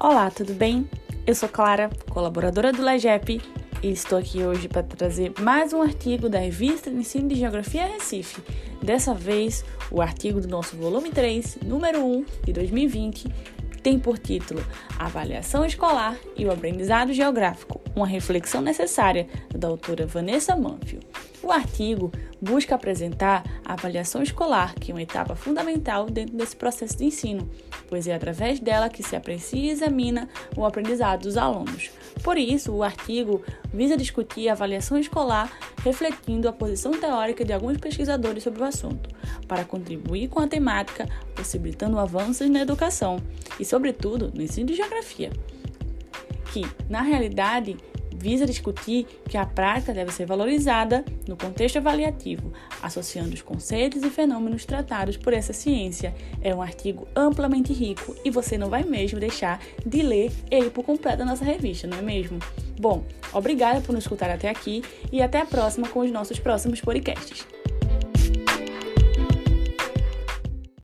Olá, tudo bem? Eu sou Clara, colaboradora do LEGEP, e estou aqui hoje para trazer mais um artigo da revista de Ensino de Geografia Recife. Dessa vez, o artigo do nosso volume 3, número 1 de 2020, tem por título Avaliação Escolar e o Aprendizado Geográfico, uma reflexão necessária, da autora Vanessa Manfio. O artigo busca apresentar a avaliação escolar, que é uma etapa fundamental dentro desse processo de ensino, pois é através dela que se aprecia e examina o aprendizado dos alunos. Por isso, o artigo visa discutir a avaliação escolar, refletindo a posição teórica de alguns pesquisadores sobre o assunto, para contribuir com a temática, possibilitando avanços na educação e, sobretudo, no ensino de geografia. Que, na realidade, visa discutir que a prática deve ser valorizada no contexto avaliativo, associando os conceitos e fenômenos tratados por essa ciência. É um artigo amplamente rico e você não vai mesmo deixar de ler ele por completo na nossa revista, não é mesmo? Bom, obrigada por nos escutar até aqui e até a próxima com os nossos próximos podcasts.